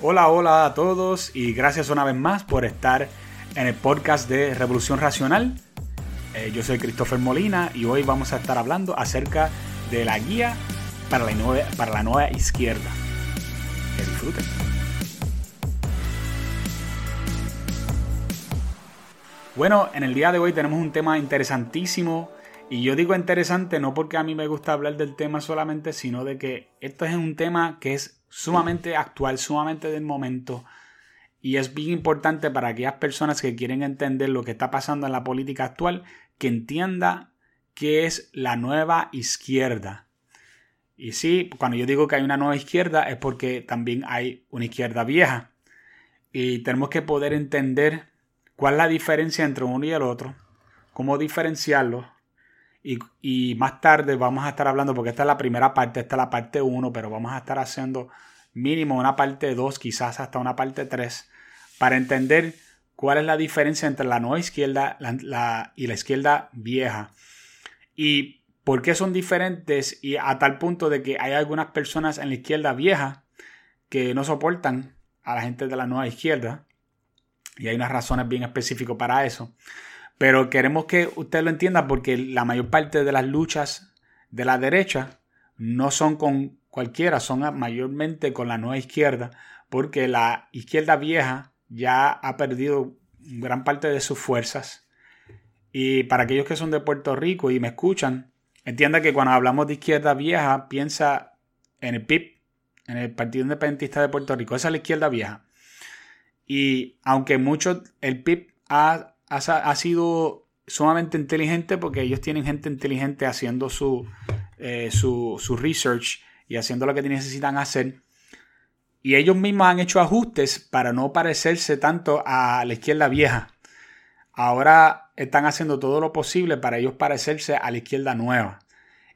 Hola, hola a todos y gracias una vez más por estar en el podcast de Revolución Racional. Eh, yo soy Christopher Molina y hoy vamos a estar hablando acerca de la guía para la nueva, para la nueva izquierda. Que disfruten. Bueno, en el día de hoy tenemos un tema interesantísimo y yo digo interesante no porque a mí me gusta hablar del tema solamente, sino de que esto es un tema que es sumamente actual, sumamente del momento. Y es bien importante para aquellas personas que quieren entender lo que está pasando en la política actual, que entienda qué es la nueva izquierda. Y sí, cuando yo digo que hay una nueva izquierda es porque también hay una izquierda vieja. Y tenemos que poder entender cuál es la diferencia entre uno y el otro, cómo diferenciarlos. Y, más tarde vamos a estar hablando, porque esta es la primera parte, esta es la parte 1, pero vamos a estar haciendo mínimo una parte 2, quizás hasta una parte 3, para entender cuál es la diferencia entre la nueva izquierda y la izquierda vieja. Y por qué son diferentes y a tal punto de que hay algunas personas en la izquierda vieja que no soportan a la gente de la nueva izquierda. Y hay unas razones bien específicas para eso. Pero queremos que usted lo entienda porque la mayor parte de las luchas de la derecha no son con cualquiera, son mayormente con la nueva izquierda, porque la izquierda vieja ya ha perdido gran parte de sus fuerzas. Y para aquellos que son de Puerto Rico y me escuchan, entienda que cuando hablamos de izquierda vieja, piensa en el PIB, en el Partido Independentista de Puerto Rico. Esa es la izquierda vieja. Y aunque mucho, el PIB ha, ha, sido sumamente inteligente porque ellos tienen gente inteligente haciendo su, eh, su, su research y haciendo lo que necesitan hacer. Y ellos mismos han hecho ajustes para no parecerse tanto a la izquierda vieja. Ahora están haciendo todo lo posible para ellos parecerse a la izquierda nueva.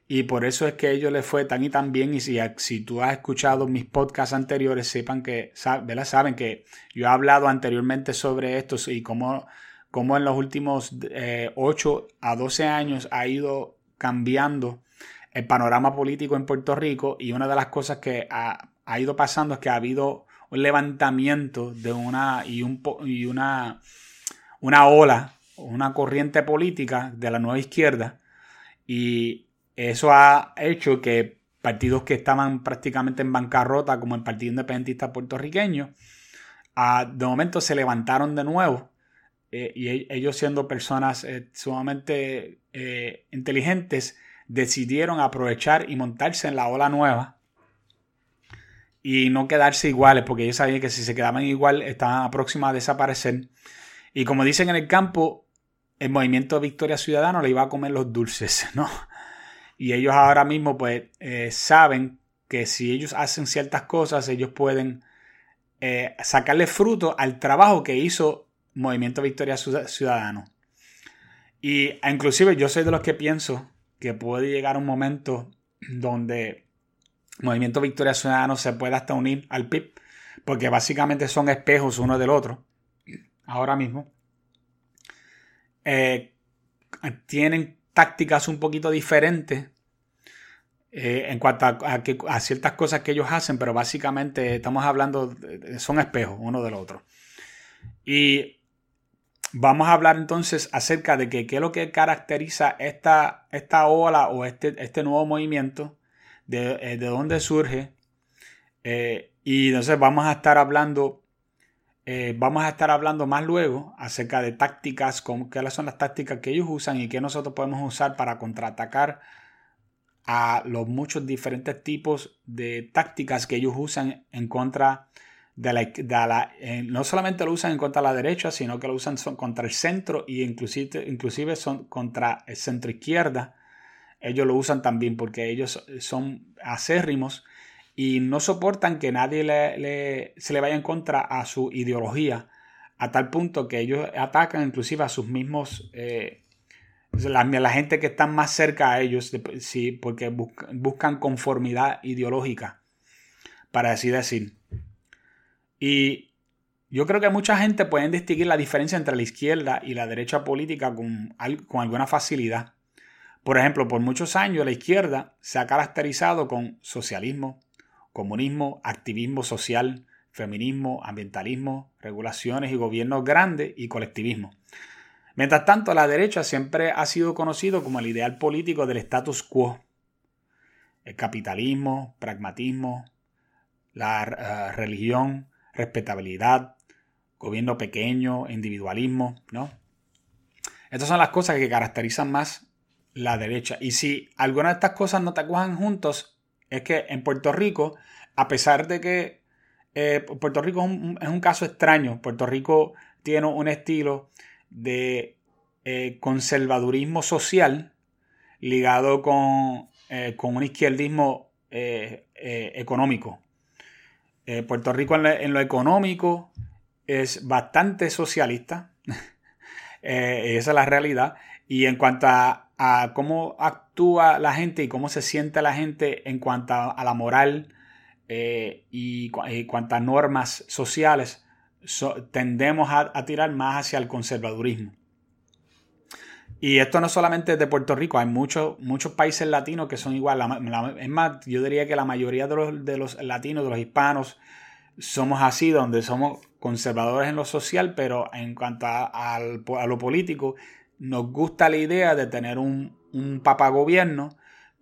Y por eso es que a ellos les fue tan y tan bien. Y si, si tú has escuchado mis podcasts anteriores, sepan que, saben que yo he hablado anteriormente sobre esto y cómo, cómo en los últimos 8 eh, a 12 años ha ido cambiando el panorama político en Puerto Rico y una de las cosas que ha, ido pasando es que ha habido un levantamiento de una y, un, y una, una ola, una corriente política de la nueva izquierda y eso ha hecho que partidos que estaban prácticamente en bancarrota como el Partido Independentista puertorriqueño de momento se levantaron de nuevo eh, y e, ellos siendo personas eh, sumamente eh, inteligentes decidieron aprovechar y montarse en la ola nueva y no quedarse iguales, porque ellos sabían que si se quedaban igual estaban próximos a desaparecer. Y como dicen en el campo, el movimiento Victoria Ciudadano le iba a comer los dulces, ¿no? Y ellos ahora mismo pues saben que si ellos hacen ciertas cosas, ellos pueden sacarle fruto al trabajo que hizo Movimiento Victoria Ciudadano. Y inclusive yo soy de los que pienso que puede llegar un momento donde Movimiento Victoria Ciudadano se pueda hasta unir al PIB, porque básicamente son espejos uno del otro, ahora mismo. Eh, tienen tácticas un poquito diferentes eh, en cuanto a, ciertas cosas que ellos hacen, pero básicamente estamos hablando, son espejos uno del otro. Y Vamos a hablar entonces acerca de qué es lo que caracteriza esta, esta ola o este, este nuevo movimiento, de, eh, dónde surge. Eh, y entonces vamos a estar hablando, eh, vamos a estar hablando más luego acerca de tácticas, como, cuáles son las tácticas que ellos usan y que nosotros podemos usar para contraatacar a los muchos diferentes tipos de tácticas que ellos usan en contra eh, no solamente lo usan contra la derecha, sino que lo usan contra el centro y inclusive, inclusive son contra el centro izquierda. Ellos lo usan también porque ellos son acérrimos y no soportan que nadie le, se le vaya en contra a su ideología, a tal punto que ellos atacan inclusive a sus mismos, eh, la, la, gente que está más cerca a ellos, sí, porque buscan conformidad ideológica, para así decir. Y yo creo que mucha gente puede distinguir la diferencia entre la izquierda y la derecha política con, con alguna facilidad. Por ejemplo, por muchos años la izquierda se ha caracterizado con socialismo, comunismo, activismo social, feminismo, ambientalismo, regulaciones y gobiernos grandes y colectivismo. Mientras tanto, la derecha siempre ha sido conocido como el ideal político del status quo. El capitalismo, pragmatismo, la eh, religión, respetabilidad, gobierno pequeño, individualismo, ¿no? Estas son las cosas que caracterizan más la derecha. Y si alguna de estas cosas no te cuajan juntos, es que en Puerto Rico, a pesar de que eh, Puerto Rico es un, es un, caso extraño, Puerto Rico tiene un estilo de eh, conservadurismo social ligado con, eh, con un izquierdismo económico. Puerto Rico en lo, económico es bastante socialista, esa es la realidad, y en cuanto a, cómo actúa la gente y cómo se siente la gente en cuanto a, la moral y, y cuanto a normas sociales, tendemos a, tirar más hacia el conservadurismo. Y esto no solamente es de Puerto Rico, hay muchos, muchos países latinos que son igual. es más, yo diría que la mayoría de los, de los latinos, de los hispanos, somos así, donde somos conservadores en lo social, pero en cuanto a, lo político, nos gusta la idea de tener un, un papagobierno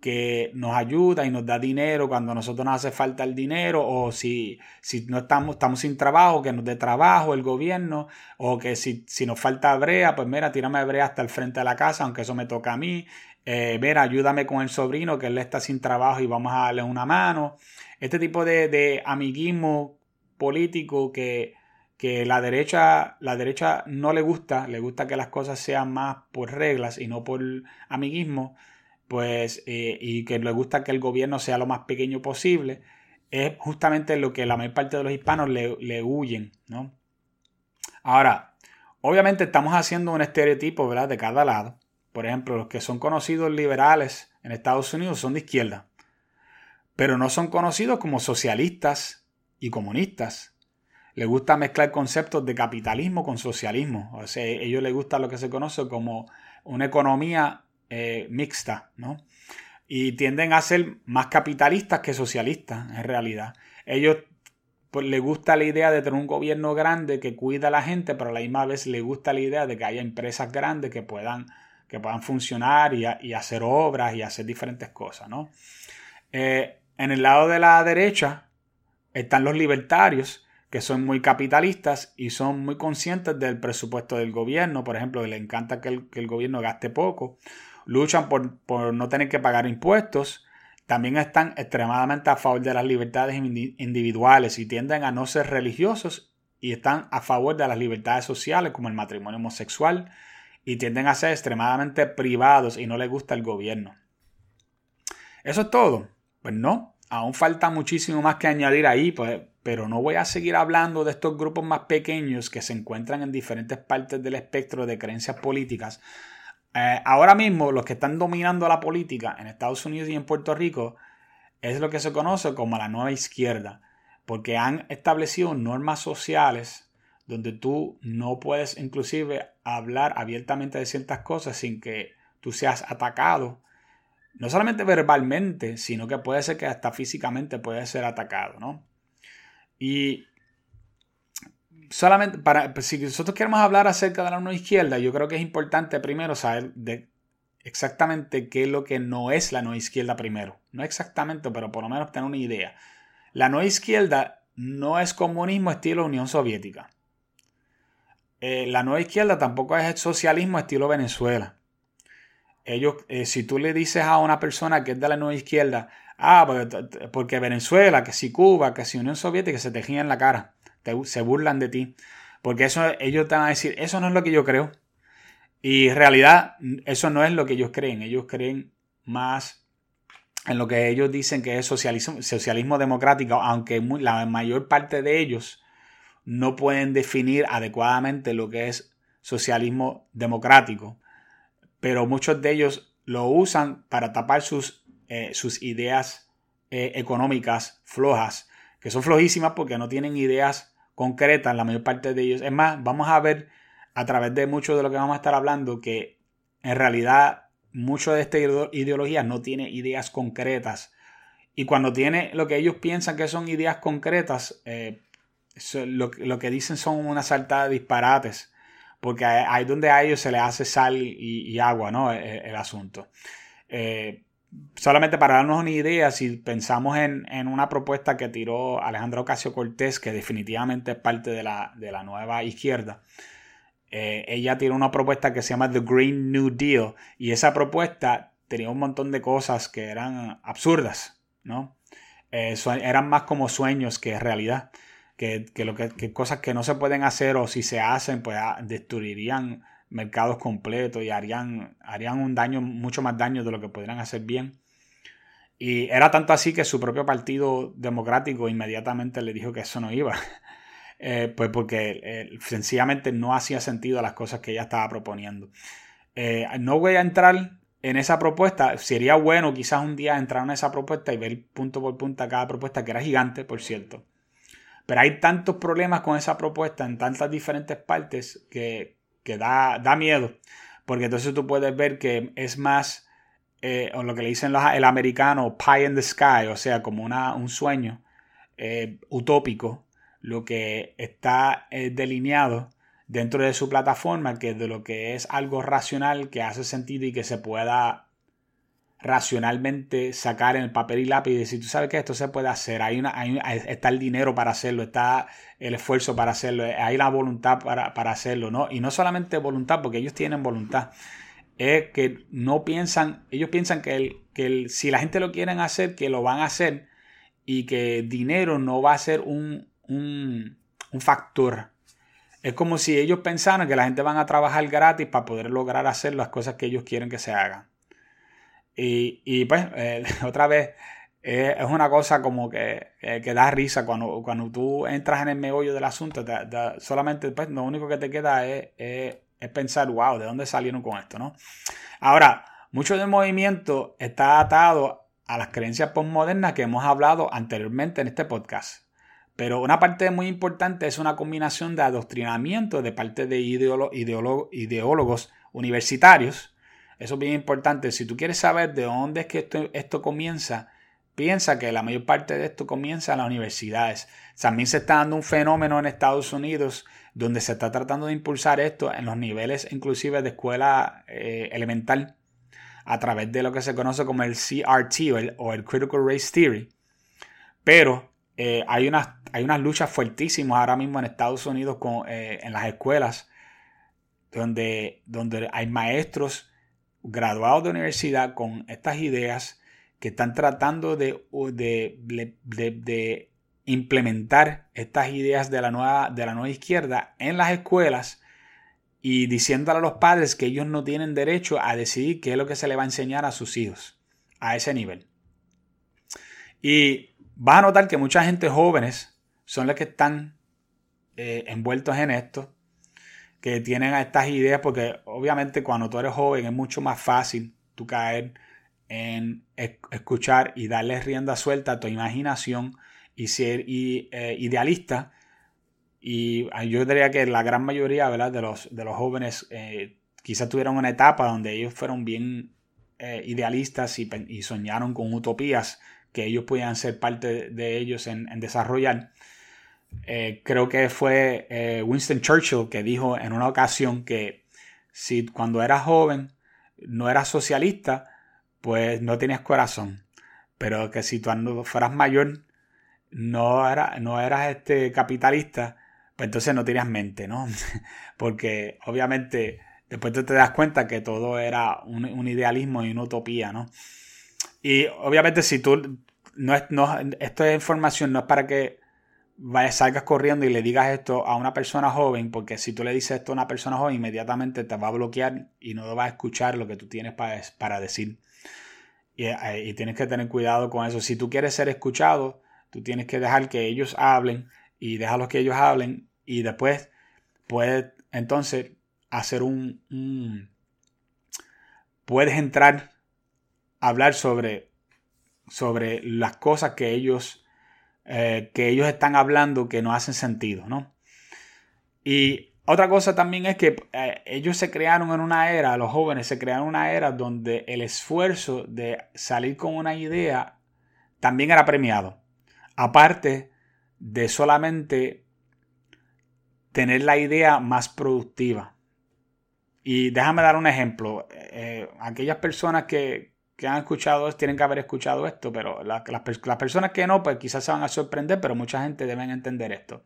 que nos ayuda y nos da dinero cuando a nosotros nos hace falta el dinero o si, si no estamos, estamos sin trabajo, que nos dé trabajo el gobierno o que si, si nos falta brea, pues mira, tírame brea hasta el frente de la casa, aunque eso me toca a mí. Eh, mira, ayúdame con el sobrino que él está sin trabajo y vamos a darle una mano. Este tipo de, de amiguismo político que, que la derecha, la derecha no le gusta, le gusta que las cosas sean más por reglas y no por amiguismo pues, eh, y que le gusta que el gobierno sea lo más pequeño posible, es justamente lo que la mayor parte de los hispanos le, huyen, ¿no? Ahora, obviamente estamos haciendo un estereotipo, ¿verdad? De cada lado. Por ejemplo, los que son conocidos liberales en Estados Unidos son de izquierda, pero no son conocidos como socialistas y comunistas. Les gusta mezclar conceptos de capitalismo con socialismo. O sea, a ellos les gusta lo que se conoce como una economía eh, mixta, ¿no? Y tienden a ser más capitalistas que socialistas, en realidad. Ellos pues, les gusta la idea de tener un gobierno grande que cuida a la gente, pero a la misma vez les gusta la idea de que haya empresas grandes que puedan, que puedan funcionar y, hacer obras y hacer diferentes cosas, ¿no? Eh, en el lado de la derecha están los libertarios, que son muy capitalistas y son muy conscientes del presupuesto del gobierno. Por ejemplo, les encanta que el, que el gobierno gaste poco luchan por, no tener que pagar impuestos, también están extremadamente a favor de las libertades individuales y tienden a no ser religiosos y están a favor de las libertades sociales como el matrimonio homosexual y tienden a ser extremadamente privados y no les gusta el gobierno. ¿Eso es todo? Pues no, aún falta muchísimo más que añadir ahí, pues, pero no voy a seguir hablando de estos grupos más pequeños que se encuentran en diferentes partes del espectro de creencias políticas eh, ahora mismo los que están dominando la política en Estados Unidos y en Puerto Rico es lo que se conoce como la nueva izquierda, porque han establecido normas sociales donde tú no puedes inclusive hablar abiertamente de ciertas cosas sin que tú seas atacado, no solamente verbalmente, sino que puede ser que hasta físicamente puede ser atacado, ¿no? Y solamente para, pues, si nosotros queremos hablar acerca de la nueva izquierda, yo creo que es importante primero saber exactamente qué es lo que no es la nueva izquierda primero. No exactamente, pero por lo menos tener una idea. La nueva izquierda no es comunismo estilo Unión Soviética. Eh, la nueva izquierda tampoco es socialismo estilo Venezuela. Ellos, eh, si tú le dices a una persona que es de la nueva izquierda, ah, porque, porque Venezuela, que si Cuba, que si Unión Soviética, se te en la cara se burlan de ti. Porque eso, ellos te van a decir, eso no es lo que yo creo. Y en realidad, eso no es lo que ellos creen. Ellos creen más en lo que ellos dicen que es socialismo, socialismo democrático, aunque la mayor parte de ellos no pueden definir adecuadamente lo que es socialismo democrático. Pero muchos de ellos lo usan para tapar sus, eh, sus ideas eh, económicas flojas, que son flojísimas porque no tienen ideas concretas, la mayor parte de ellos. Es más, vamos a ver a través de mucho de lo que vamos a estar hablando que en realidad mucho de esta ideología no tiene ideas concretas. Y cuando tiene lo que ellos piensan que son ideas concretas, eh, lo, que dicen son una saltada de disparates, porque ahí donde a ellos se les hace sal y, agua, ¿no? E, e, el, asunto. Eh, solamente para darnos una idea, si pensamos en, una propuesta que tiró Alejandro Ocasio Cortés, que definitivamente es parte de la, nueva izquierda, eh, ella tiró una propuesta que se llama The Green New Deal, y esa propuesta tenía un montón de cosas que eran absurdas, ¿no? Eh, eran más como sueños que realidad. Que, lo que, cosas que no se pueden hacer o si se hacen, pues ah, destruirían mercados completos y harían, harían un daño, mucho más daño de lo que podrían hacer bien. Y era tanto así que su propio partido democrático inmediatamente le dijo que eso no iba. Eh, pues porque eh, sencillamente no hacía sentido las cosas que ella estaba proponiendo. no voy a entrar en esa propuesta. Sería bueno quizás un día entrar en esa propuesta y ver punto por punto cada propuesta, que era gigante, por cierto. Pero hay tantos problemas con esa propuesta en tantas diferentes partes que, da, da, miedo. Porque entonces tú puedes ver que es más, eh, o lo que le dicen los, el americano, pie in the sky, o sea, como una, un sueño eh, utópico, lo que está eh, delineado dentro de su plataforma que de lo que es algo racional que hace sentido y que se pueda racionalmente sacar en el papel y lápiz y decir, tú sabes que esto se puede hacer, hay una, está el dinero para hacerlo, está el esfuerzo para hacerlo, hay la voluntad para, hacerlo, ¿no? Y no solamente voluntad, porque ellos tienen voluntad, es que no piensan, ellos piensan que, el, que si la gente lo quieren hacer, que lo van a hacer y que dinero no va a ser un, un, un factor es como si ellos pensaran que la gente van a trabajar gratis para poder lograr hacer las cosas que ellos quieren que se hagan. Y, pues, eh, otra vez, es una cosa como que, que, da risa cuando, cuando tú entras en el meollo del asunto. solamente pues, lo único que te queda es, es, pensar, wow, ¿de dónde salieron con esto? ¿no? Ahora, mucho del movimiento está atado a las creencias postmodernas que hemos hablado anteriormente en este podcast. Pero una parte muy importante es una combinación de adoctrinamiento de parte de ideólogos universitarios. Eso es bien importante. Si tú quieres saber de dónde es que esto, esto comienza, piensa que la mayor parte de esto comienza en las universidades. También se está dando un fenómeno en Estados Unidos donde se está tratando de impulsar esto en los niveles inclusive de escuela eh, elemental a través de lo que se conoce como el CRT o el Critical Race Theory. Pero eh, hay, unas, hay unas luchas fuertísimas ahora mismo en Estados Unidos con, eh, en las escuelas donde, donde hay maestros graduados de universidad con estas ideas que están tratando de, implementar estas ideas de la, nueva, de la nueva izquierda en las escuelas y diciéndole a los padres que ellos no tienen derecho a decidir qué es lo que se le va a enseñar a sus hijos a ese nivel. Y vas a notar que mucha gente jóvenes son los que están eh, envueltos en esto, que tienen estas ideas, porque obviamente cuando tú eres joven es mucho más fácil tú caer en escuchar y darle rienda suelta a tu imaginación y ser eh, idealista. Y yo diría que la gran mayoría De, los, de los jóvenes eh, quizás tuvieron una etapa donde ellos fueron bien idealistas y, soñaron con utopías que ellos podían ser parte de ellos en, desarrollar. Eh, creo que fue eh, Winston Churchill que dijo en una ocasión que si cuando eras joven no eras socialista, pues no tenías corazón. Pero que si cuando fueras mayor no, era, no eras este capitalista, pues entonces no tenías mente, ¿no? Porque obviamente después te das cuenta que todo era un, un idealismo y una utopía, ¿no? Y obviamente si tú, no es, no, esta información no es para que salgas corriendo y le digas esto a una persona joven, porque si tú le dices esto a una persona joven, inmediatamente te va a bloquear y no va a escuchar lo que tú tienes para, para decir. Y, eh, y tienes que tener cuidado con eso. Si tú quieres ser escuchado, tú tienes que dejar que ellos hablen y déjalos que ellos hablen y después puedes entonces hacer un, puedes entrar hablar sobre, sobre las cosas que ellos, eh, que ellos están hablando que no hacen sentido, ¿no? Y otra cosa también es que eh, ellos se crearon en una era, los jóvenes se crearon en una era donde el esfuerzo de salir con una idea también era premiado. Aparte de solamente tener la idea más productiva. Y déjame dar un ejemplo. Eh, aquellas personas que, han escuchado tienen que haber escuchado esto, pero las personas que no, pues quizás se van a sorprender, pero mucha gente debe entender esto.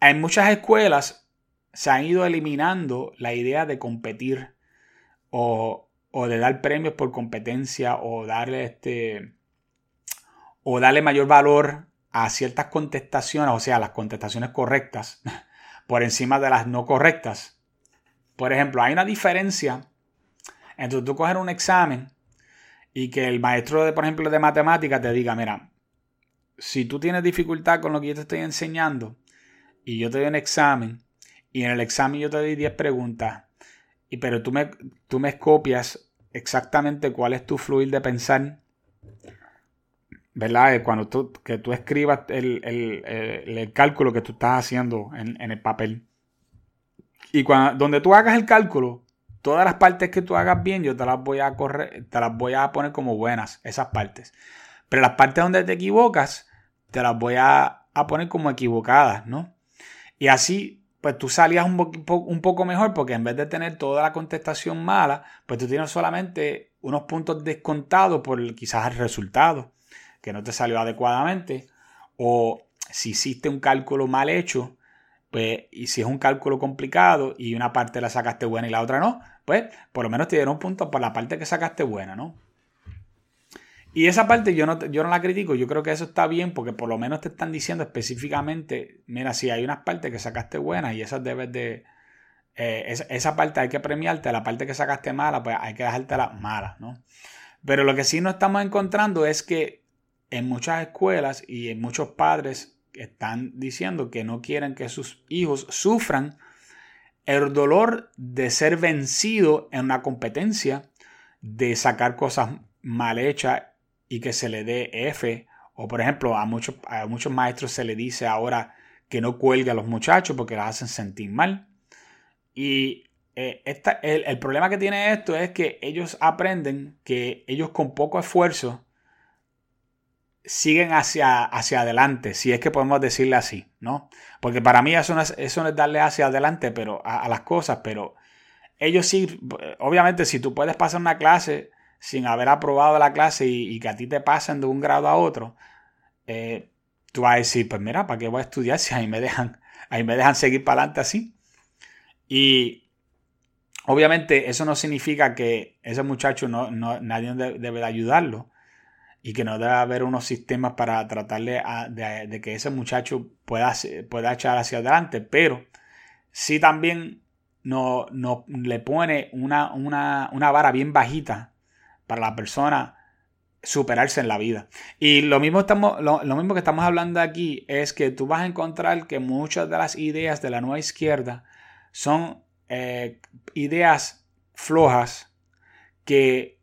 En muchas escuelas se han ido eliminando la idea de competir o, o de dar premios por competencia o darle este o darle mayor valor a ciertas contestaciones, o sea, las contestaciones correctas, por encima de las no correctas. Por ejemplo, hay una diferencia entre tú coger un examen y que el maestro, de, por ejemplo, de matemáticas te diga, mira, si tú tienes dificultad con lo que yo te estoy enseñando y yo te doy un examen y en el examen yo te doy 10 preguntas, y pero tú me, tú me copias exactamente cuál es tu fluir de pensar, ¿verdad? Cuando tú, que tú escribas el, cálculo que tú estás haciendo en, el papel. Y cuando, donde tú hagas el cálculo, todas las partes que tú hagas bien, yo te las voy a correr, te las voy a poner como buenas, esas partes. Pero las partes donde te equivocas, te las voy a, a poner como equivocadas, ¿no? Y así, pues tú salías un, un poco mejor porque en vez de tener toda la contestación mala, pues tú tienes solamente unos puntos descontados por quizás el resultado que no te salió adecuadamente, o si hiciste un cálculo mal hecho, pues, y si es un cálculo complicado y una parte la sacaste buena y la otra no, pues por lo menos te dieron puntos por la parte que sacaste buena, ¿no? Y esa parte yo no, yo no la critico, yo creo que eso está bien porque por lo menos te están diciendo específicamente, mira, si hay unas partes que sacaste buenas y esas debes de... Eh, esa, parte hay que premiarte, la parte que sacaste mala, pues hay que dejártela mala, ¿no? Pero lo que sí no estamos encontrando es que en muchas escuelas y en muchos padres están diciendo que no quieren que sus hijos sufran el dolor de ser vencido en una competencia, de sacar cosas mal hechas y que se le dé F. O por ejemplo, a muchos, a muchos maestros se le dice ahora que no cuelgue a los muchachos porque los hacen sentir mal. Y eh, el, el problema que tiene esto es que ellos aprenden que ellos con poco esfuerzo siguen hacia, hacia adelante, si es que podemos decirle así, ¿no? Porque para mí eso no es, eso es darle hacia adelante pero, a, las cosas, pero ellos sí, obviamente si tú puedes pasar una clase sin haber aprobado la clase y, que a ti te pasen de un grado a otro, eh, tú vas a decir, pues mira, ¿para qué voy a estudiar si ahí me dejan, ahí me dejan seguir para adelante así? Y obviamente eso no significa que ese muchacho no, no nadie debe de ayudarlo y que no debe haber unos sistemas para tratarle de, que ese muchacho pueda, pueda echar hacia adelante, pero sí también no, no le pone una, una, vara bien bajita para la persona superarse en la vida. Y lo mismo, estamos, lo, mismo que estamos hablando aquí es que tú vas a encontrar que muchas de las ideas de la nueva izquierda son eh, ideas flojas que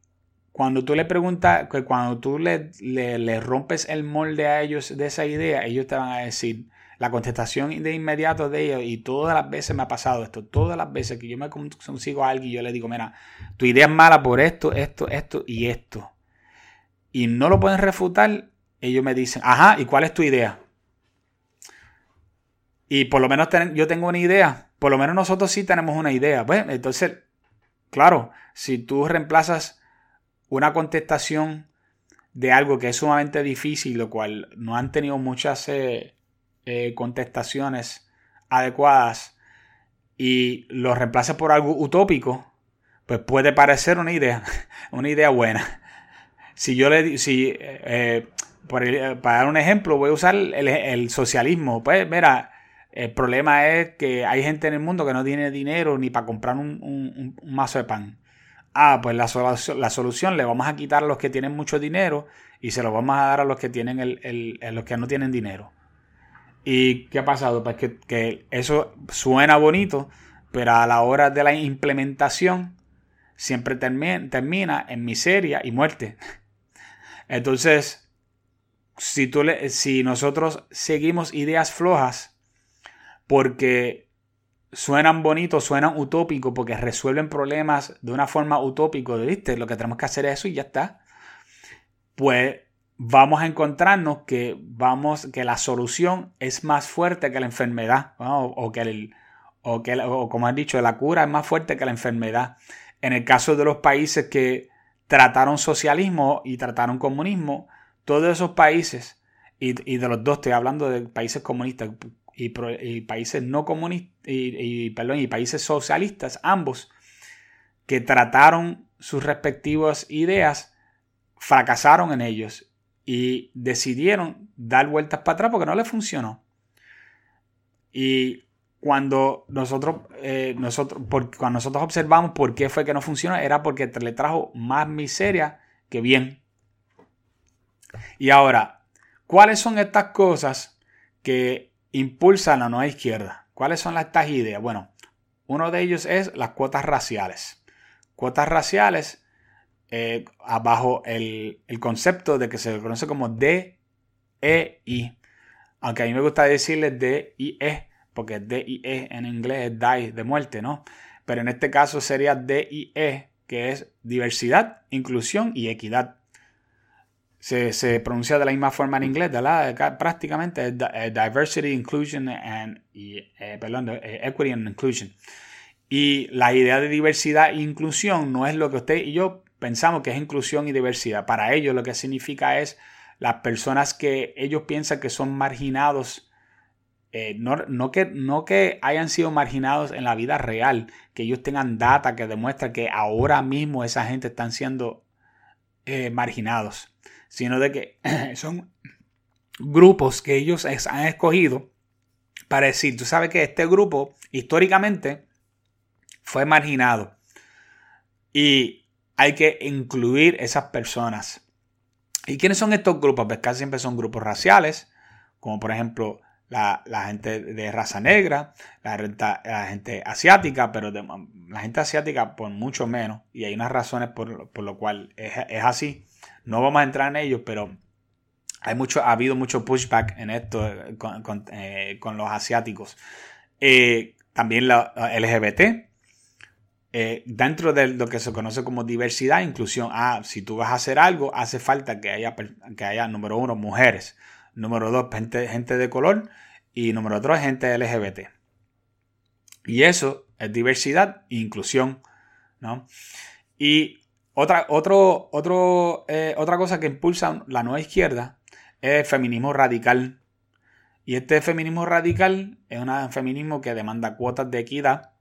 cuando tú le preguntas, que cuando tú le, le, rompes el molde a ellos de esa idea, ellos te van a decir la contestación de inmediato de ellos, y todas las veces me ha pasado esto, todas las veces que yo me consigo a alguien y yo le digo, mira, tu idea es mala por esto, esto, esto y esto. Y no lo pueden refutar, ellos me dicen, ajá, ¿y cuál es tu idea? Y por lo menos yo tengo una idea, por lo menos nosotros sí tenemos una idea. Pues, entonces, claro, si tú reemplazas una contestación de algo que es sumamente difícil, lo cual no han tenido muchas eh, eh, contestaciones adecuadas y lo reemplaza por algo utópico, pues puede parecer una idea, una idea buena. Si yo le si eh, para dar un ejemplo, voy a usar el, socialismo. Pues mira, el problema es que hay gente en el mundo que no tiene dinero ni para comprar un, mazo de pan. Ah, pues la, la, solución le vamos a quitar a los que tienen mucho dinero y se lo vamos a dar a los que, tienen el, los que no tienen dinero. ¿Y qué ha pasado? Pues que, eso suena bonito, pero a la hora de la implementación siempre termina, termina en miseria y muerte. Entonces, si, tú le, si nosotros seguimos ideas flojas porque suenan bonitos, suenan utópicos porque resuelven problemas de una forma utópica, ¿viste? Lo que tenemos que hacer es eso y ya está. Pues vamos a encontrarnos que, vamos, que la solución es más fuerte que la enfermedad, o, que el, o, que, como han dicho, la cura es más fuerte que la enfermedad. En el caso de los países que trataron socialismo y trataron comunismo, todos esos países, y, de los dos estoy hablando de países comunistas y, países no comunistas, y, perdón, y países socialistas, ambos, que trataron sus respectivas ideas, fracasaron en ellos y decidieron dar vueltas para atrás porque no les funcionó. Y cuando nosotros, eh, nosotros, cuando nosotros observamos por qué fue que no funcionó, era porque le trajo más miseria que bien. Y ahora, ¿cuáles son estas cosas que impulsan la nueva izquierda? ¿Cuáles son estas ideas? Bueno, uno de ellos es las cuotas raciales. Cuotas raciales eh, abajo el, el, concepto de que se conoce como DEI. Aunque a mí me gusta decirle DIE porque D-I-E en inglés es die, de muerte, ¿no? Pero en este caso sería D-I-E, que es diversidad, inclusión y equidad. Se, pronuncia de la misma forma en inglés, ¿verdad? Prácticamente es diversity, inclusion and, eh, perdón, eh, equity and inclusion. Y la idea de diversidad e inclusión no es lo que usted y yo pensamos que es inclusión y diversidad. Para ellos lo que significa es las personas que ellos piensan que son marginados eh, no, que, no que hayan sido marginados en la vida real, que ellos tengan data que demuestra que ahora mismo esa gente están siendo eh, marginados, sino de que son grupos que ellos han escogido para decir, tú sabes que este grupo históricamente fue marginado y hay que incluir esas personas. ¿Y quiénes son estos grupos? Pues casi siempre son grupos raciales, como por ejemplo la, gente de raza negra, la, la gente asiática, pero la gente asiática por mucho menos, y hay unas razones por, por lo cual es, así. No vamos a entrar en ellos, pero hay mucho, ha habido mucho pushback en esto eh, con, eh, los asiáticos. Eh, también la LGBT. dentro de lo que se conoce como diversidad, inclusión. Ah, si tú vas a hacer algo, hace falta que haya, que haya número uno, mujeres. Número dos, gente, gente de color. Y número tres, gente LGBT. Y eso es diversidad e inclusión. ¿no? Y otra, eh, otra cosa que impulsa la nueva izquierda es el feminismo radical. Y este feminismo radical es un feminismo que demanda cuotas de equidad.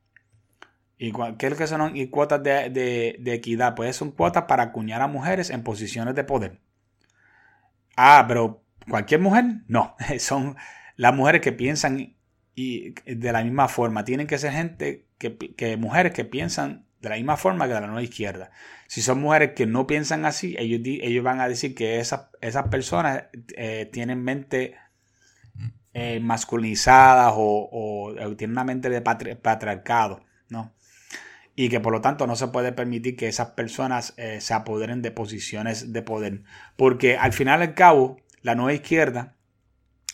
¿Y qué es lo que son cuotas de, de, equidad? Pues son cuotas para acuñar a mujeres en posiciones de poder. Ah, pero ¿Cualquier mujer? No, son las mujeres que piensan y de la misma forma. Tienen que ser gente que, mujeres que piensan de la misma forma que de la nueva izquierda. Si son mujeres que no piensan así, ellos, ellos van a decir que esas, esas personas eh, tienen mente eh, masculinizadas o, tienen una mente de patriarcado, ¿no? Y que por lo tanto no se puede permitir que esas personas eh, se apoderen de posiciones de poder. Porque al final y al cabo, la nueva izquierda,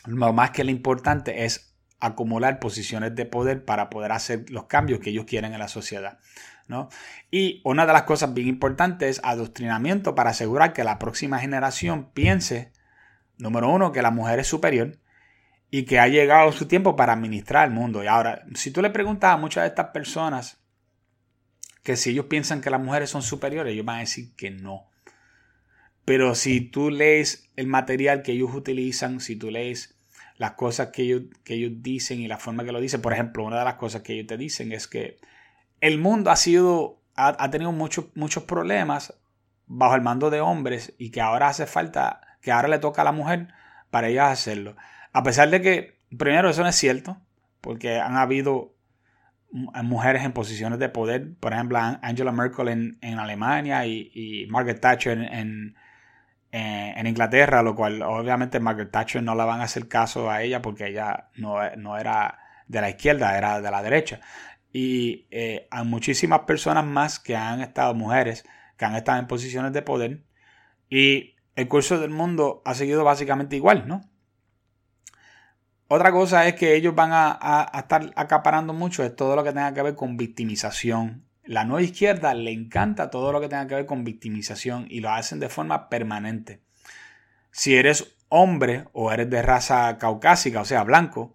lo más que lo importante es acumular posiciones de poder para poder hacer los cambios que ellos quieren en la sociedad. Y una de las cosas bien importantes es adoctrinamiento para asegurar que la próxima generación piense, número uno, que la mujer es superior y que ha llegado su tiempo para administrar el mundo. Y ahora, si tú le preguntas a muchas de estas personas que si ellos piensan que las mujeres son superiores, ellos van a decir que no. Pero si tú lees el material que ellos utilizan, si tú lees las cosas que ellos, que ellos dicen y la forma que lo dicen, por ejemplo, una de las cosas que ellos te dicen es que el mundo ha sido, ha, tenido muchos, muchos problemas bajo el mando de hombres y que ahora hace falta, que ahora le toca a la mujer para ellas hacerlo. A pesar de que, primero, eso no es cierto, porque han habido mujeres en posiciones de poder, por ejemplo, Angela Merkel en, Alemania y, Margaret Thatcher en, en Inglaterra, lo cual obviamente Margaret Thatcher no le van a hacer caso a ella porque ella no, no era de la izquierda, era de la derecha. Y eh, hay muchísimas personas más que han estado, mujeres, que han estado en posiciones de poder. Y el curso del mundo ha seguido básicamente igual, ¿no? Otra cosa es que ellos van a, a, estar acaparando mucho de todo lo que tenga que ver con victimización, la nueva izquierda le encanta todo lo que tenga que ver con victimización y lo hacen de forma permanente. Si eres hombre o eres de raza caucásica, o sea, blanco,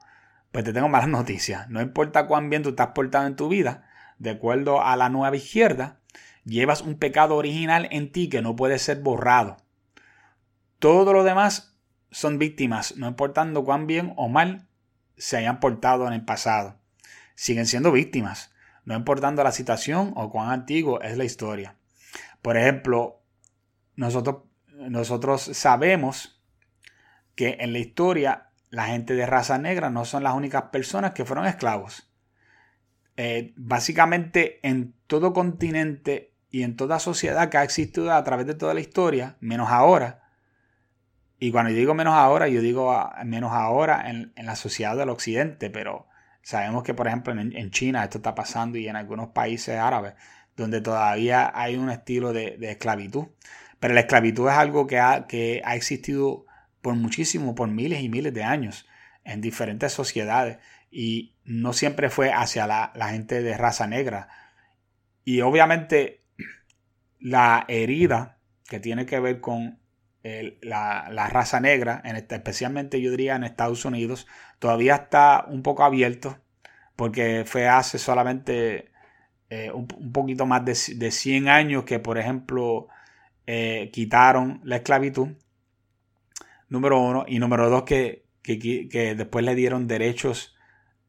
pues te tengo malas noticias. No importa cuán bien tú estás portado en tu vida, de acuerdo a la nueva izquierda, llevas un pecado original en ti que no puede ser borrado. Todo lo demás son víctimas, no importando cuán bien o mal se hayan portado en el pasado. Siguen siendo víctimas, no importando la situación o cuán antiguo es la historia. Por ejemplo, nosotros, nosotros sabemos que en la historia la gente de raza negra no son las únicas personas que fueron esclavos. Eh, básicamente en todo continente y en toda sociedad que ha existido a través de toda la historia, menos ahora, y cuando digo menos ahora, yo digo menos ahora en, la sociedad del occidente, pero sabemos que, por ejemplo, en, China esto está pasando y en algunos países árabes, donde todavía hay un estilo de, esclavitud. Pero la esclavitud es algo que ha existido por muchísimo, por miles y miles de años en diferentes sociedades y no siempre fue hacia la, gente de raza negra. Y obviamente la herida que tiene que ver con la, raza negra, este, especialmente yo diría en Estados Unidos, todavía está un poco abierto porque fue hace solamente eh, un, poquito más de, de, 100 años que, por ejemplo, eh, quitaron la esclavitud, número uno, y número dos, que, que, después le dieron derechos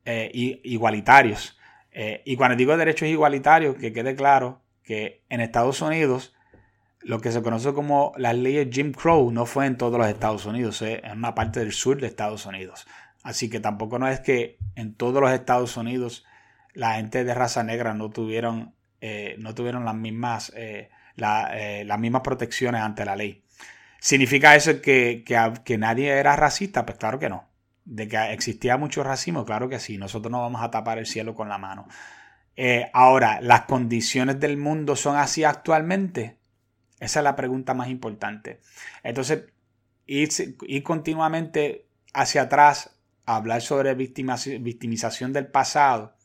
eh, igualitarios. y cuando digo derechos igualitarios, que quede claro que en Estados Unidos lo que se conoce como las leyes Jim Crow no fue en todos los Estados Unidos, es en una parte del sur de Estados Unidos. Así que tampoco no es que en todos los Estados Unidos la gente de raza negra no tuvieron, eh, no tuvieron las, mismas, eh, eh, las mismas protecciones ante la ley. ¿Significa eso que, que, nadie era racista? Pues claro que no. De que existía mucho racismo, claro que sí. Nosotros no vamos a tapar el cielo con la mano. ahora, ¿las condiciones del mundo son así actualmente? Esa es la pregunta más importante. Entonces, ir, continuamente hacia atrás hablar sobre victimización del pasado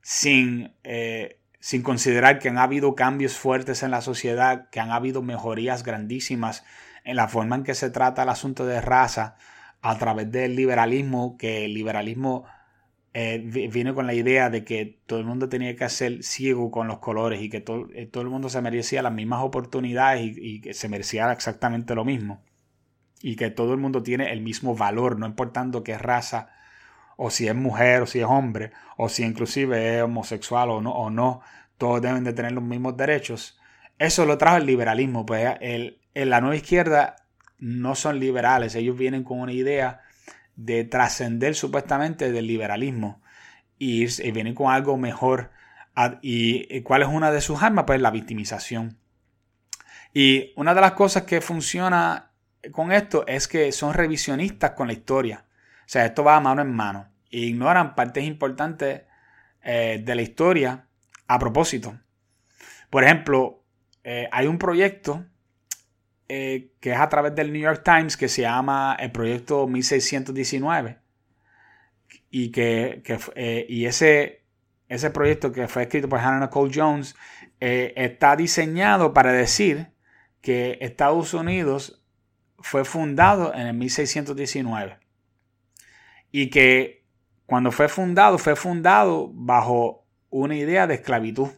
sin, eh, sin considerar que han habido cambios fuertes en la sociedad, que han habido mejorías grandísimas en la forma en que se trata el asunto de raza a través del liberalismo, que el liberalismo eh, vino con la idea de que todo el mundo tenía que ser ciego con los colores y que todo, eh, todo el mundo se merecía las mismas oportunidades y, que se merecía exactamente lo mismo. Y que todo el mundo tiene el mismo valor, no importando qué raza, o si es mujer, o si es hombre, o si inclusive es homosexual o no, o no todos deben de tener los mismos derechos. Eso lo trajo el liberalismo, pues el, en la nueva izquierda no son liberales, ellos vienen con una idea de trascender supuestamente del liberalismo y, vienen con algo mejor. ¿Y cuál es una de sus armas? Pues la victimización. Y una de las cosas que funciona con esto es que son revisionistas con la historia. O sea, esto va mano en mano. E ignoran partes importantes eh, de la historia a propósito. Por ejemplo, eh, hay un proyecto eh, que es a través del New York Times, que se llama el proyecto 1619. Y, que, eh, y ese, ese proyecto que fue escrito por Hannah Nicole Jones eh, está diseñado para decir que Estados Unidos fue fundado en el 1619. Y que cuando fue fundado, fue fundado bajo una idea de esclavitud.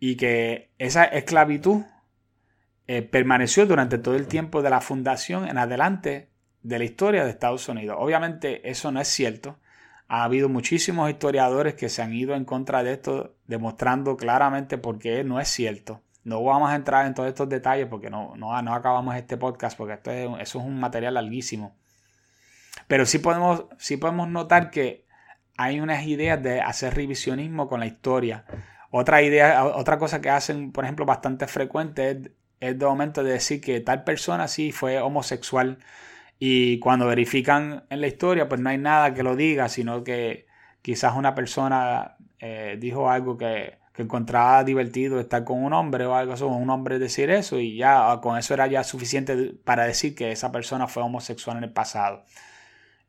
Y que esa esclavitud eh, permaneció durante todo el tiempo de la fundación en adelante de la historia de Estados Unidos. Obviamente eso no es cierto. Ha habido muchísimos historiadores que se han ido en contra de esto, demostrando claramente por qué no es cierto. No vamos a entrar en todos estos detalles porque no, no, acabamos este podcast, porque esto es, eso es un material larguísimo. Pero sí podemos, sí podemos notar que hay unas ideas de hacer revisionismo con la historia. Otra idea, otra cosa que hacen, por ejemplo, bastante frecuente es es de momento de decir que tal persona sí fue homosexual y cuando verifican en la historia pues no hay nada que lo diga, sino que quizás una persona eh, dijo algo que, que, encontraba divertido estar con un hombre o algo así, un hombre decir eso y ya con eso era ya suficiente para decir que esa persona fue homosexual en el pasado.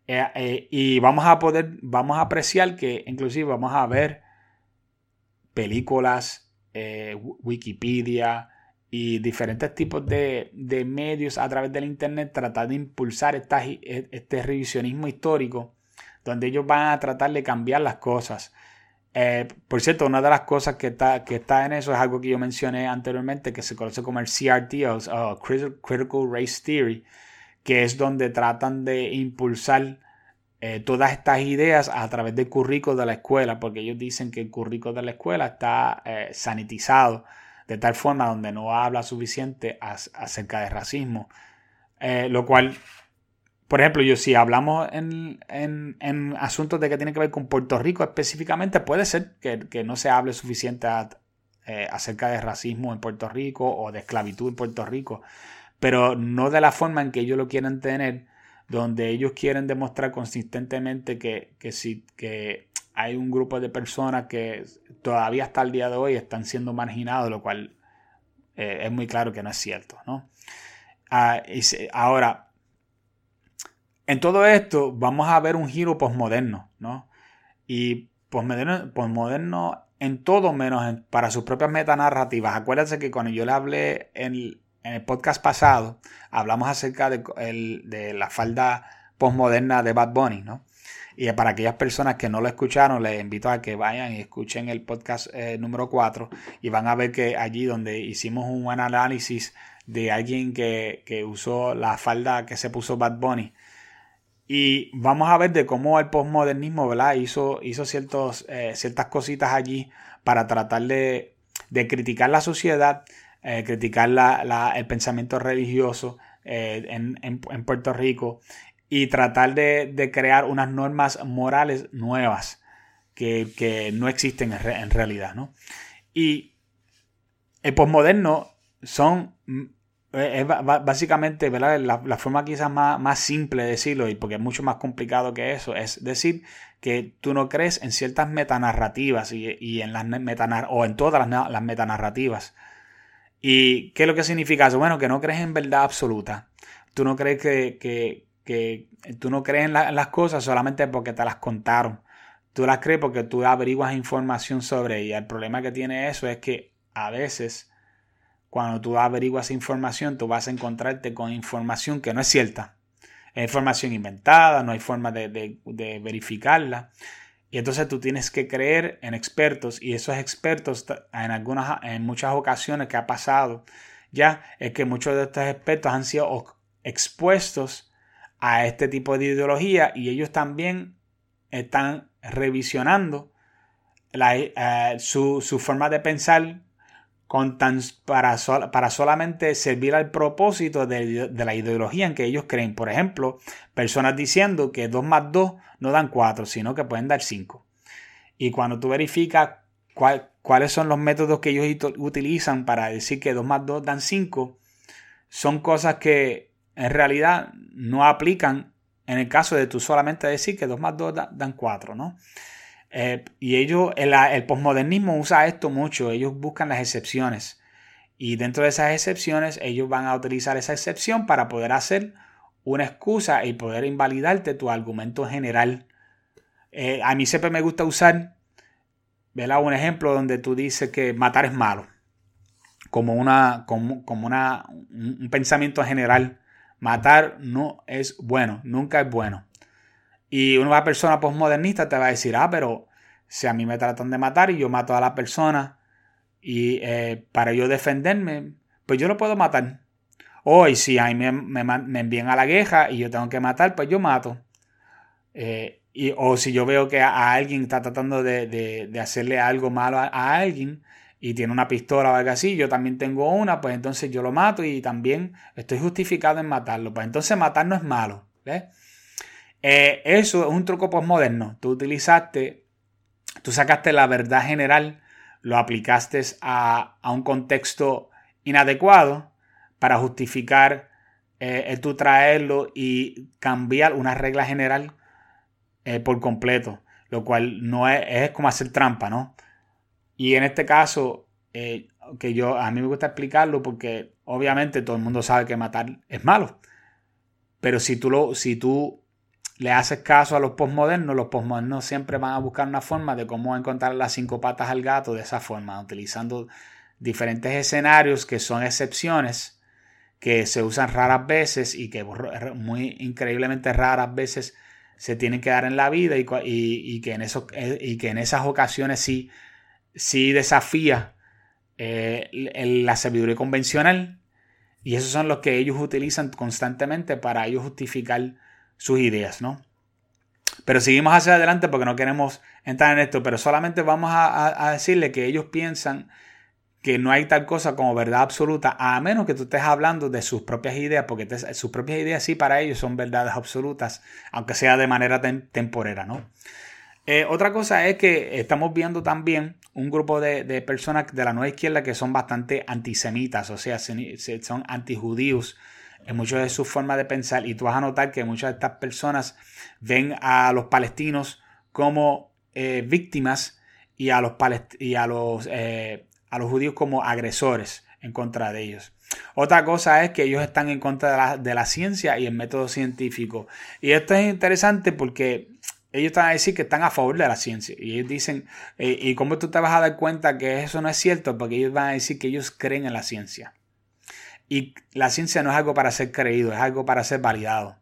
Eh, eh, y vamos a poder, vamos a apreciar que inclusive vamos a ver películas, Wikipedia, y diferentes tipos de, medios a través del Internet tratar de impulsar e, este revisionismo histórico, donde ellos van a tratar de cambiar las cosas. Eh, por cierto, una de las cosas que está, que está en eso es algo que yo mencioné anteriormente, que se conoce como el CRT, o Critical Race Theory, que es donde tratan de impulsar eh, todas estas ideas a través del currículo de la escuela, porque ellos dicen que el currículo de la escuela está eh, sanitizado de tal forma donde no habla suficiente acerca de racismo, eh, lo cual, por ejemplo, yo si hablamos en, asuntos de que tienen que ver con Puerto Rico específicamente, puede ser que, no se hable suficiente acerca de racismo en Puerto Rico o de esclavitud en Puerto Rico, pero no de la forma en que ellos lo quieren tener donde ellos quieren demostrar consistentemente que, que, que hay un grupo de personas que todavía hasta el día de hoy están siendo marginados, lo cual eh, es muy claro que no es cierto. ¿no? Ah, ahora, en todo esto vamos a ver un giro posmoderno, ¿no? Y posmoderno, posmoderno en todo menos para sus propias metanarrativas. Acuérdense que cuando yo le hablé en, el podcast pasado hablamos acerca de, la falda postmoderna de Bad Bunny, ¿no? Y para aquellas personas que no lo escucharon, les invito a que vayan y escuchen el podcast eh, número 4 y van a ver que allí donde hicimos un buen análisis de alguien que, usó la falda que se puso Bad Bunny. Y vamos a ver de cómo el postmodernismo. Hizo, hizo ciertos, eh, ciertas cositas allí para tratar de, criticar la sociedad eh, criticar el pensamiento religioso eh, en, Puerto Rico y tratar de, crear unas normas morales nuevas que, no existen en, realidad. ¿no? Y el posmoderno son mm, es básicamente ¿verdad? La, forma quizás más, más, simple de decirlo y porque es mucho más complicado que eso es decir que tú no crees en ciertas metanarrativas y, en las o en todas las, las metanarrativas ¿Y qué es lo que significa eso? Bueno, que no crees en verdad absoluta. Tú no crees que, tú no crees en, las cosas solamente porque te las contaron. Tú las crees porque tú averiguas información sobre ellas. El problema que tiene eso es que a veces cuando tú averiguas información, tú vas a encontrarte con información que no es cierta. Es información inventada, no hay forma de, de verificarla. Y entonces tú tienes que creer en expertos y esos expertos en algunas en muchas ocasiones que ha pasado ya es que muchos de estos expertos han sido expuestos a este tipo de ideología y ellos también están revisionando eh, su, forma de pensar con tan, para, para, solamente servir al propósito de, la ideología en que ellos creen. Por ejemplo, personas diciendo que 2 más 2 no dan 4, sino que pueden dar 5. Y cuando tú verificas cuáles son los métodos que ellos utilizan para decir que 2 más 2 dan 5, son cosas que en realidad no aplican en el caso de tú solamente decir que 2 más 2 dan 4, ¿no? Eh, y ellos, el, el posmodernismo usa esto mucho, ellos buscan las excepciones. Y dentro de esas excepciones, ellos van a utilizar esa excepción para poder hacer una excusa y poder invalidarte tu argumento general. Eh, a mí siempre me gusta usar un ejemplo donde tú dices que matar es malo, como, una, como, como una, un pensamiento general. Matar no es bueno, nunca es bueno. Y una persona postmodernista te va a decir, ah, pero si a mí me tratan de matar y yo mato a la persona y eh, para yo defenderme, pues yo lo puedo matar. O y si a mí me, envían a la queja y yo tengo que matar, pues yo mato. Eh, y, o si yo veo que a, alguien está tratando de, hacerle algo malo a, alguien y tiene una pistola o algo así, yo también tengo una, pues entonces yo lo mato y también estoy justificado en matarlo. Pues entonces matar no es malo. Eh, eso es un truco postmoderno. Tú utilizaste, tú sacaste la verdad general, lo aplicaste a, un contexto inadecuado para justificar eh, el tú traerlo y cambiar una regla general eh, por completo, lo cual no es, es, como hacer trampa, ¿no? Y en este caso, que yo a mí me gusta explicarlo porque obviamente todo el mundo sabe que matar es malo. Pero si tú, lo, si tú le haces caso a los postmodernos, los postmodernos siempre van a buscar una forma de cómo encontrar las cinco patas al gato de esa forma, utilizando diferentes escenarios que son excepciones, que se usan raras veces y que muy increíblemente raras veces se tienen que dar en la vida y, que, en esos, eh, y que en esas ocasiones sí, sí desafía eh, la sabiduría convencional. Y esos son los que ellos utilizan constantemente para ellos justificar sus ideas, ¿no? Pero seguimos hacia adelante porque no queremos entrar en esto, pero solamente vamos a decirle que ellos piensan que no hay tal cosa como verdad absoluta, a menos que tú estés hablando de sus propias ideas, porque sus propias ideas sí para ellos son verdades absolutas, aunque sea de manera temporera, ¿no? Eh, otra cosa es que estamos viendo también un grupo de, personas de la nueva izquierda que son bastante antisemitas, o sea, son antijudíos en muchas de sus formas de pensar, y tú vas a notar que muchas de estas personas ven a los palestinos como eh, víctimas y a los, y a los eh, a los judíos como agresores en contra de ellos. Otra cosa es que ellos están en contra de la, ciencia y el método científico. Y esto es interesante porque ellos están a decir que están a favor de la ciencia. Y ellos dicen, eh, ¿y cómo tú te vas a dar cuenta que eso no es cierto? Porque ellos van a decir que ellos creen en la ciencia. Y la ciencia no es algo para ser creído, es algo para ser validado.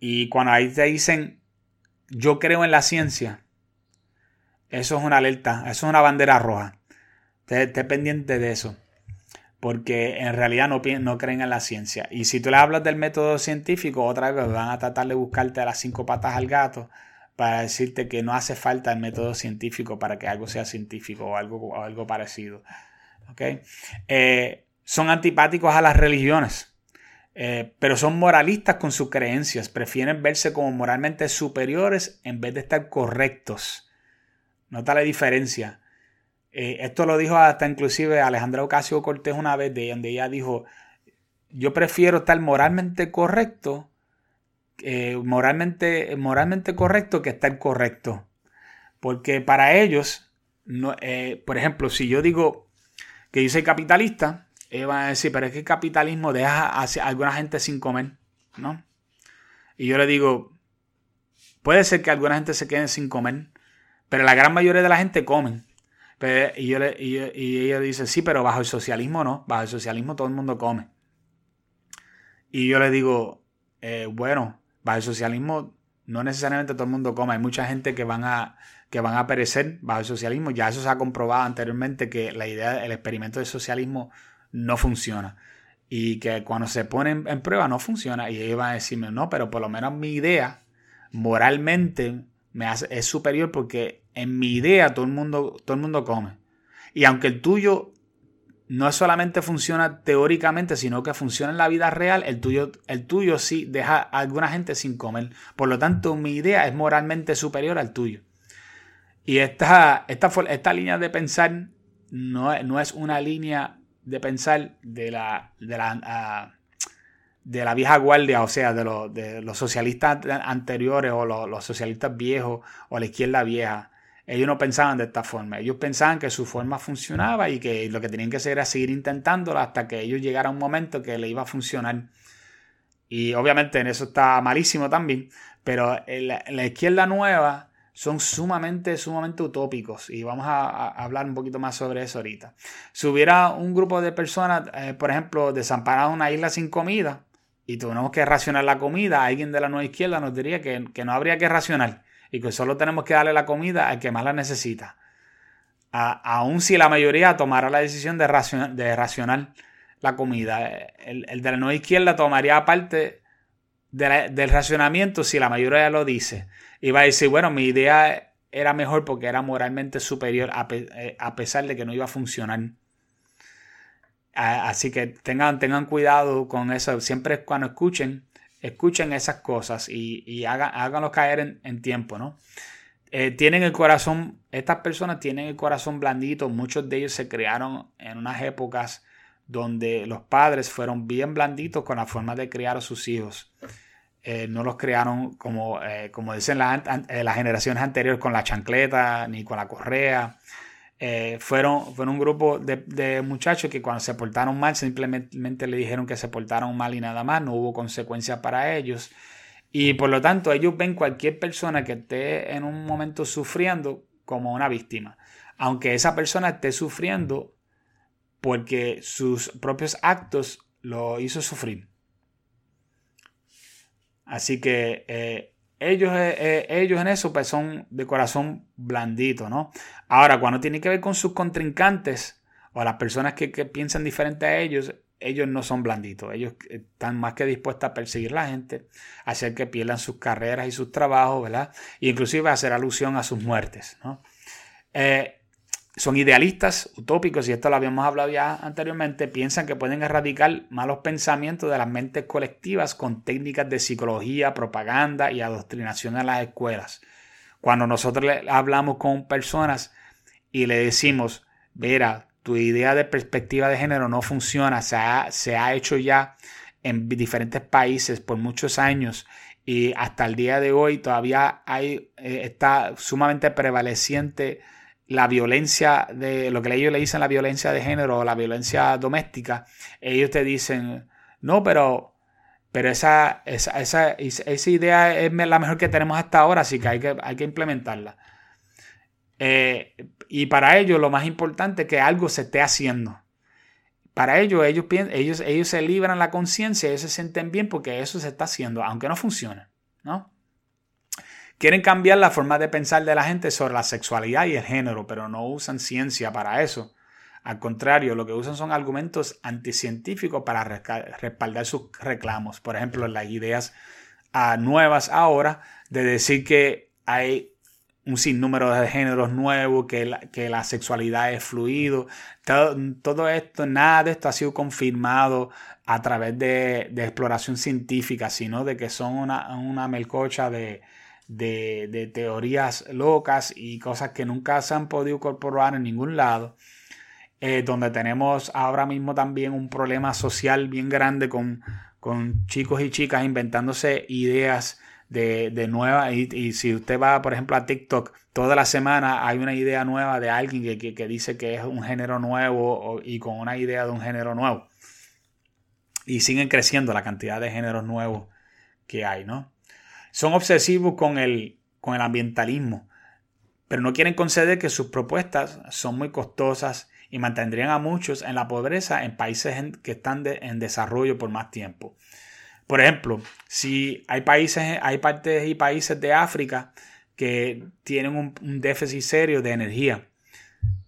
Y cuando ahí te dicen, yo creo en la ciencia, eso es una alerta, eso es una bandera roja. Esté, pendiente de eso. Porque en realidad no, no creen en la ciencia. Y si tú le hablas del método científico, otra vez van a tratar de buscarte a las cinco patas al gato para decirte que no hace falta el método científico para que algo sea científico o algo, algo parecido. ¿Okay? Eh, son antipáticos a las religiones, eh, pero son moralistas con sus creencias. Prefieren verse como moralmente superiores en vez de estar correctos. Nota la diferencia. Eh, esto lo dijo hasta inclusive Alejandra Ocasio Cortés una vez, de donde ella dijo, yo prefiero estar moralmente correcto, eh, moralmente, moralmente correcto que estar correcto. Porque para ellos, no, eh, por ejemplo, si yo digo que yo soy capitalista, ellos van a decir, pero es que el capitalismo deja a alguna gente sin comer, ¿no? Y yo le digo, puede ser que alguna gente se quede sin comer, pero la gran mayoría de la gente comen y, yo le, y, ella dice, sí, pero bajo el socialismo no, bajo el socialismo todo el mundo come. Y yo le digo, eh, bueno, bajo el socialismo no necesariamente todo el mundo come, hay mucha gente que van a, que van a perecer bajo el socialismo, ya eso se ha comprobado anteriormente que la idea, el experimento del socialismo no funciona. Y que cuando se pone en, prueba no funciona. Y ellos van a decirme, no, pero por lo menos mi idea moralmente me hace, es superior porque en mi idea todo el mundo, todo el mundo come. Y aunque el tuyo no solamente funciona teóricamente, sino que funciona en la vida real, el tuyo, el tuyo sí deja a alguna gente sin comer. Por lo tanto, mi idea es moralmente superior al tuyo. Y esta, esta, esta línea de pensar no, no, es una línea de pensar de la, de la, ah, de la vieja guardia, o sea, de, los socialistas anteriores o los socialistas viejos o la izquierda vieja ellos no pensaban de esta forma. Ellos pensaban que su forma funcionaba y que lo que tenían que hacer era seguir intentándolo hasta que ellos llegara un momento que le iba a funcionar. Y obviamente en eso está malísimo también. Pero la, izquierda nueva son sumamente, sumamente utópicos. Y vamos a, hablar un poquito más sobre eso ahorita. Si hubiera un grupo de personas, eh, por ejemplo, desamparado en una isla sin comida y tuviéramos que racionar la comida, alguien de la nueva izquierda nos diría que, que no habría que racionar y que solo tenemos que darle la comida al que más la necesita. aun si la mayoría tomara la decisión de, racionar, la comida, el, de la nueva izquierda tomaría parte del racionamiento si la mayoría lo dice. Y va a decir, bueno, mi idea era mejor porque era moralmente superior a, eh, pesar de que no iba a funcionar. Así que tengan, tengan cuidado con eso. Siempre cuando escuchen, escuchen esas cosas y, háganlo caer en, tiempo, ¿no? Eh, tienen el corazón, estas personas tienen el corazón blandito, muchos de ellos se criaron en unas épocas donde los padres fueron bien blanditos con la forma de criar a sus hijos. Eh, no los criaron como, eh, como dicen las generaciones anteriores con la chancleta ni con la correa. Eh, fueron, fueron un grupo de, muchachos que cuando se portaron mal simplemente le dijeron que se portaron mal y nada más, no hubo consecuencias para ellos. Y por lo tanto ellos ven cualquier persona que esté en un momento sufriendo como una víctima. Aunque esa persona esté sufriendo porque sus propios actos lo hizo sufrir. Así que eh, ellos, eh, eh, ellos en eso pues son de corazón blandito, ¿no? Ahora, cuando tiene que ver con sus contrincantes o las personas que, piensan diferente a ellos, ellos no son blanditos. Ellos están más que dispuestos a perseguir a la gente, a hacer que pierdan sus carreras y sus trabajos, ¿verdad? E inclusive a hacer alusión a sus muertes, ¿no? Son idealistas, utópicos, y esto lo habíamos hablado ya anteriormente, piensan que pueden erradicar malos pensamientos de las mentes colectivas con técnicas de psicología, propaganda y adoctrinación en las escuelas. Cuando nosotros hablamos con personas y le decimos, verá, tu idea de perspectiva de género no funciona, se ha, se ha hecho ya en diferentes países por muchos años y hasta el día de hoy todavía hay, eh, está sumamente prevaleciente la violencia de lo que ellos le dicen la violencia de género o la violencia doméstica, ellos te dicen, no, pero, pero esa, esa, esa, esa idea es la mejor que tenemos hasta ahora, así que hay que, hay que implementarla. Eh, y para ellos lo más importante es que algo se esté haciendo. Para ellos, ellos, ellos, ellos se libran la conciencia, ellos se sienten bien porque eso se está haciendo, aunque no funcione. ¿no? Quieren cambiar la forma de pensar de la gente sobre la sexualidad y el género, pero no usan ciencia para eso. Al contrario, lo que usan son argumentos anticientíficos para respaldar sus reclamos. Por ejemplo, las ideas ah, nuevas ahora de decir que hay un sinnúmero de géneros nuevos, que la, que la sexualidad es fluido. Todo, esto, nada de esto ha sido confirmado a través de, exploración científica, sino de que son una, una melcocha de, de, teorías locas y cosas que nunca se han podido incorporar en ningún lado. Eh, donde tenemos ahora mismo también un problema social bien grande con, chicos y chicas inventándose ideas de, nuevas. Y, si usted va, por ejemplo, a TikTok, toda la semana hay una idea nueva de alguien que, dice que es un género nuevo y con una idea de un género nuevo. Y siguen creciendo la cantidad de géneros nuevos que hay, ¿no? Son obsesivos con el, con el ambientalismo, pero no quieren conceder que sus propuestas son muy costosas y mantendrían a muchos en la pobreza en países que están en desarrollo por más tiempo. Por ejemplo, si hay países, hay partes y países de África que tienen un, déficit serio de energía,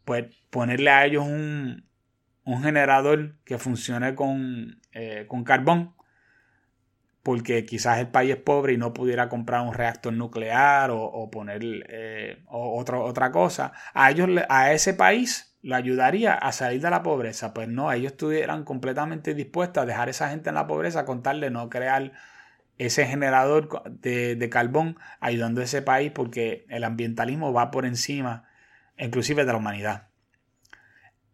pues ponerle a ellos un, generador que funcione con, eh, con carbón porque quizás el país es pobre y no pudiera comprar un reactor nuclear o, poner eh, otra cosa, a ellos, a ese país le ayudaría a salir de la pobreza. Pues no, ellos estuvieran completamente dispuestos a dejar a esa gente en la pobreza con tal de no crear ese generador de, carbón ayudando a ese país porque el ambientalismo va por encima inclusive de la humanidad.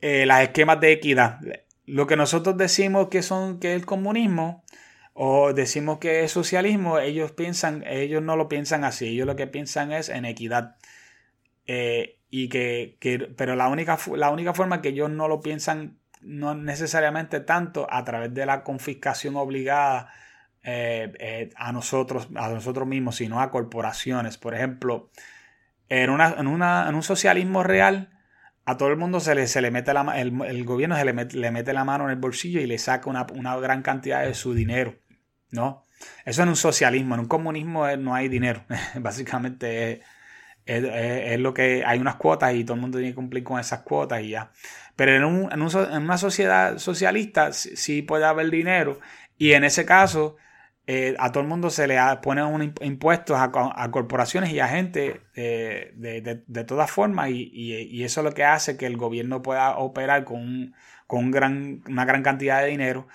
Eh, las esquemas de equidad. Lo que nosotros decimos que son que el comunismo o decimos que es socialismo, ellos piensan, ellos no lo piensan así, ellos lo que piensan es en equidad. Eh, y que, pero la única, la única forma que ellos no lo piensan, no necesariamente tanto a través de la confiscación obligada eh, eh, a nosotros, a nosotros mismos, sino a corporaciones. Por ejemplo, en, una, en, una, en un socialismo real, a todo el mundo se le, se le mete la el, el gobierno se le mete, le mete, la mano en el bolsillo y le saca una, una gran cantidad de su dinero. ¿No? Eso en un socialismo, en un comunismo no hay dinero. Básicamente es, lo que hay unas cuotas y todo el mundo tiene que cumplir con esas cuotas y ya. Pero en, un, en, una sociedad socialista sí puede haber dinero y en ese caso eh, a todo el mundo se le pone un impuestos a, corporaciones y a gente de, todas formas y, eso es lo que hace que el gobierno pueda operar con, con gran, una gran cantidad de dinero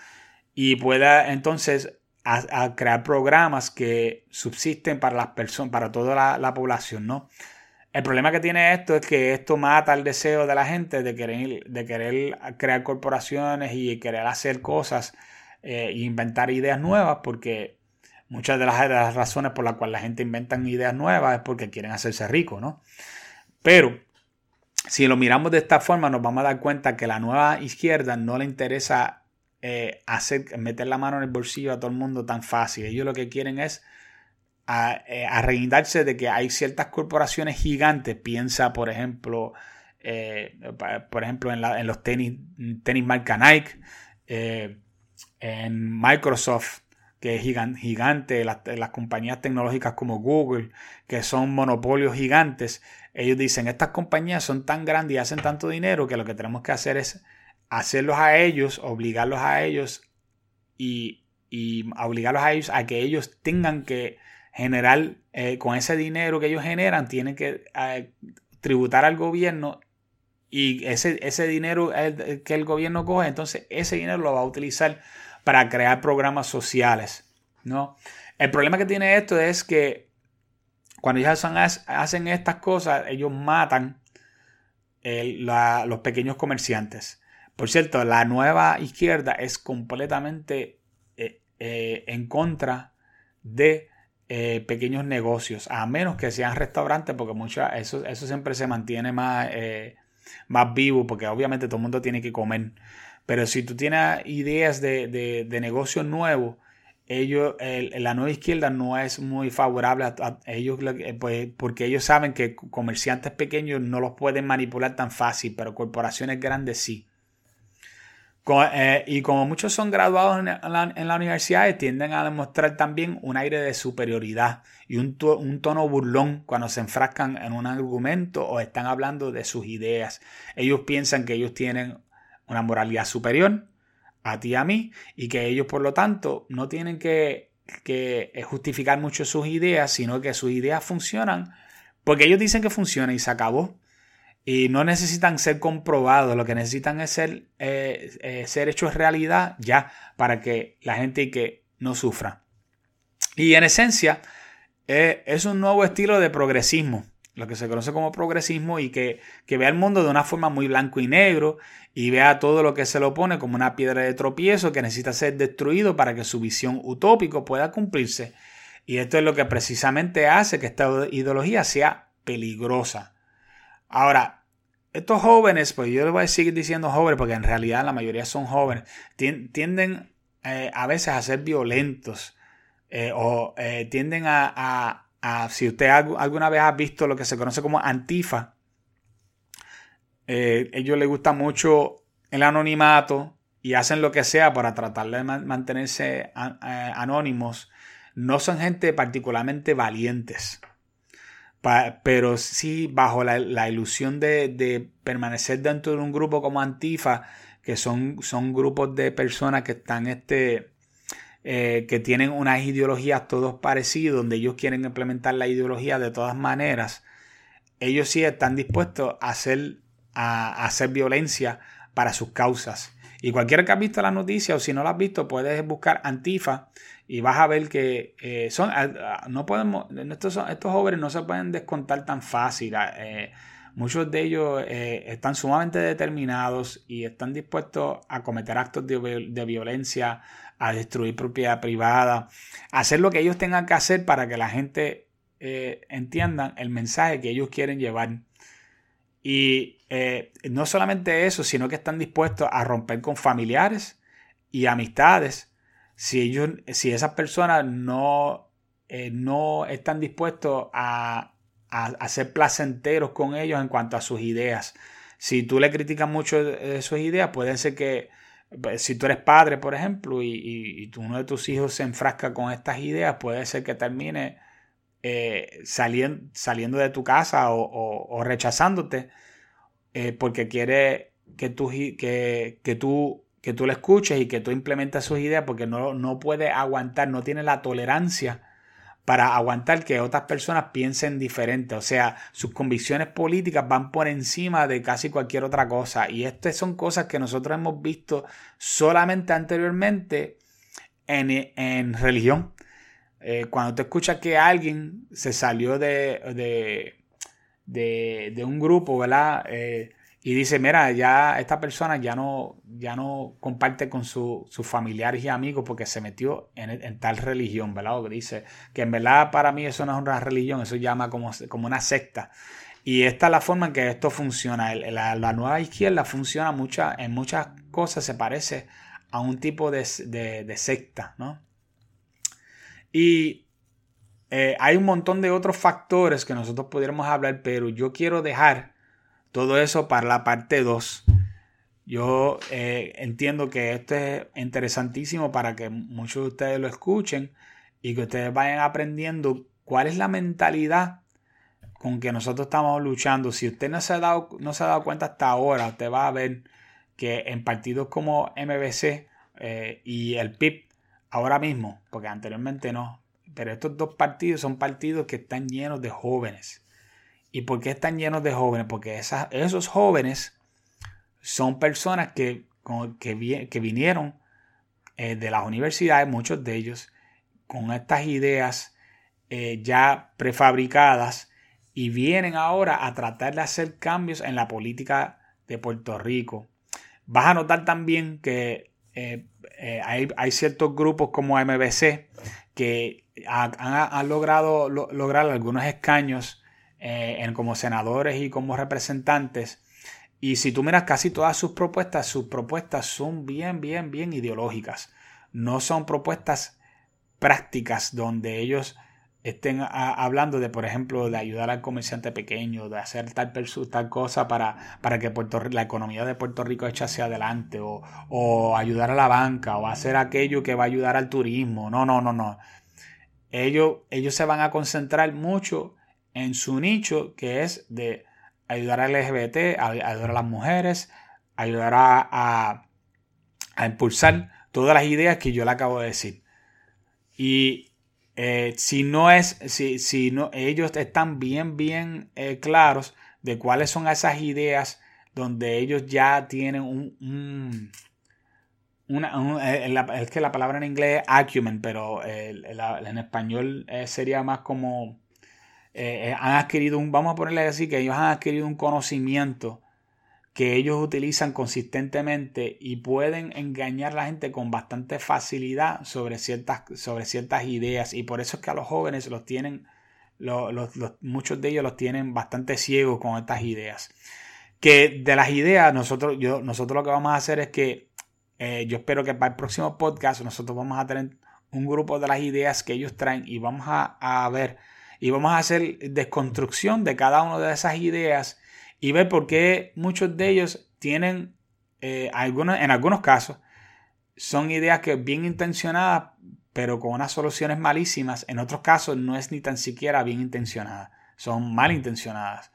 y pueda entonces a, crear programas que subsisten para las personas, para toda la, población, ¿no? El problema que tiene esto es que esto mata el deseo de la gente de querer, de querer crear corporaciones y querer hacer cosas e inventar ideas nuevas, porque muchas de las, razones por las cuales la gente inventa ideas nuevas es porque quieren hacerse ricos, ¿no? Pero si lo miramos de esta forma, nos vamos a dar cuenta que la nueva izquierda no le interesa eh, hacer, meter la mano en el bolsillo a todo el mundo tan fácil. Ellos lo que quieren es a, eh, de que hay ciertas corporaciones gigantes. Piensa, por ejemplo, eh, por ejemplo, en, los tenis, tenis marca Nike, en Microsoft, que es gigante, las, compañías tecnológicas como Google, que son monopolios gigantes, ellos dicen, estas compañías son tan grandes y hacen tanto dinero que lo que tenemos que hacer es hacerlos a ellos, obligarlos a ellos y, obligarlos a ellos a que ellos tengan que generar, eh, con ese dinero que ellos generan, tienen que tributar al gobierno y ese, ese dinero que el gobierno coge, entonces ese dinero lo va a utilizar para crear programas sociales. ¿no? El problema que tiene esto es que cuando ellos hacen, estas cosas, ellos matan los pequeños comerciantes. Por cierto, la nueva izquierda es completamente eh, eh, en contra de eh, pequeños negocios, a menos que sean restaurantes, porque muchas, eso, eso siempre se mantiene más, más vivo, porque obviamente todo el mundo tiene que comer. Pero si tú tienes ideas de, de, de negocios nuevos, ellos, la nueva izquierda no es muy favorable a, ellos, pues, porque ellos saben que comerciantes pequeños no los pueden manipular tan fácil, pero corporaciones grandes sí. Eh, y como muchos son graduados en la, universidad, tienden a demostrar también un aire de superioridad y un, tono burlón cuando se enfrascan en un argumento o están hablando de sus ideas. Ellos piensan que ellos tienen una moralidad superior a ti y a mí y que ellos por lo tanto no tienen que, que justificar mucho sus ideas, sino que sus ideas funcionan porque ellos dicen que funcionan y se acabó y no necesitan ser comprobados, lo que necesitan es ser, eh, eh, ser hechos realidad ya para que la gente que no sufra. Y en esencia eh, es un nuevo estilo de progresismo, lo que se conoce como progresismo y que, que vea el mundo de una forma muy blanco y negro y vea todo lo que se le opone como una piedra de tropiezo que necesita ser destruido para que su visión utópico pueda cumplirse. Y esto es lo que precisamente hace que esta ideología sea peligrosa. Ahora, estos jóvenes, pues yo les voy a seguir diciendo jóvenes porque en realidad la mayoría son jóvenes, tienden eh, a veces a ser violentos eh, o eh, tienden a, si usted alguna vez ha visto lo que se conoce como antifa, ellos les gusta mucho el anonimato y hacen lo que sea para tratar de mantenerse anónimos. No son gente particularmente valientes pero sí bajo la, ilusión de, permanecer dentro de un grupo como Antifa, que son, son grupos de personas que están este, eh, que tienen unas ideologías todos parecidos, donde ellos quieren implementar la ideología de todas maneras, ellos sí están dispuestos a hacer, a hacer violencia para sus causas. Y cualquiera que ha visto la noticia o si no la has visto, puedes buscar Antifa y vas a ver que eh, son, no podemos, estos, estos jóvenes no se pueden descontar tan fácil. Eh, muchos de ellos eh, están sumamente determinados y están dispuestos a cometer actos de, violencia, a destruir propiedad privada, a hacer lo que ellos tengan que hacer para que la gente entienda el mensaje que ellos quieren llevar. Y no solamente eso, sino que están dispuestos a romper con familiares y amistades si, ellos, si esas personas no, eh, no están dispuestos a, a, ser placenteros con ellos en cuanto a sus ideas. Si tú le criticas mucho de sus ideas, puede ser que pues, si tú eres padre, por ejemplo, y, y, uno de tus hijos se enfrasca con estas ideas, puede ser que termine eh, saliendo, saliendo de tu casa o, rechazándote eh, porque quiere que tú, que, que, tú, que tú le escuches y que tú implementes sus ideas porque no, no puede aguantar, no tiene la tolerancia para aguantar que otras personas piensen diferente. O sea, sus convicciones políticas van por encima de casi cualquier otra cosa. Y estas son cosas que nosotros hemos visto solamente anteriormente en, en religión. Eh, cuando te escuchas que alguien se salió de, de, de, un grupo, ¿verdad? Eh, y dice, mira, ya esta persona ya no, ya no comparte con sus familiares y amigos porque se metió en, tal religión, ¿verdad? Dice que en verdad para mí eso no es una religión, eso llama como, como una secta. Y esta es la forma en que esto funciona. La, nueva izquierda funciona mucha, en muchas cosas, se parece a un tipo de, de, de secta, ¿no? Y eh, hay un montón de otros factores que nosotros pudiéramos hablar, pero yo quiero dejar todo eso para la parte 2. Yo eh, entiendo que esto es interesantísimo para que muchos de ustedes lo escuchen y que ustedes vayan aprendiendo cuál es la mentalidad con que nosotros estamos luchando. Si usted no se ha dado, no se ha dado cuenta hasta ahora, usted va a ver que en partidos como MBC eh, y el PIB, ahora mismo, porque anteriormente no, pero estos dos partidos son partidos que están llenos de jóvenes. ¿Y por qué están llenos de jóvenes? Porque esos jóvenes son personas que, que, vinieron eh, de las universidades, muchos de ellos, con estas ideas eh, ya prefabricadas y vienen ahora a tratar de hacer cambios en la política de Puerto Rico. Vas a notar también que eh, hay, ciertos grupos como MBC que han, logrado lograr algunos escaños en, como senadores y como representantes y si tú miras casi todas sus propuestas, sus propuestas son bien, bien, bien ideológicas. No son propuestas prácticas donde ellos estén hablando de, por ejemplo, de ayudar al comerciante pequeño, de hacer tal, tal cosa para, para que Puerto, la economía de Puerto Rico eche hacia adelante, o, o ayudar a la banca, o hacer aquello que va a ayudar al turismo. No, no, no, no. Ellos, ellos se van a concentrar mucho en su nicho, que es de ayudar al LGBT, ayudar a las mujeres, ayudar a, impulsar todas las ideas que yo le acabo de decir. Y eh, si no es, si, si, no, ellos están bien, bien eh, claros de cuáles son esas ideas donde ellos ya tienen un, eh, es que la palabra en inglés es acumen, pero en español sería más como eh, eh, han adquirido un, vamos a ponerle así, que ellos han adquirido un conocimiento que ellos utilizan consistentemente y pueden engañar a la gente con bastante facilidad sobre ciertas, sobre ciertas ideas. Y por eso es que a los jóvenes los tienen, muchos de ellos los tienen bastante ciegos con estas ideas. Que de las ideas, nosotros, yo, nosotros lo que vamos a hacer es que eh, yo espero que para el próximo podcast nosotros vamos a tener un grupo de las ideas que ellos traen y vamos a, a ver y vamos a hacer desconstrucción de cada una de esas ideas y ver por qué muchos de ellos tienen, eh, en algunos casos, son ideas que bien intencionadas, pero con unas soluciones malísimas. En otros casos no es ni tan siquiera bien intencionada, son mal intencionadas.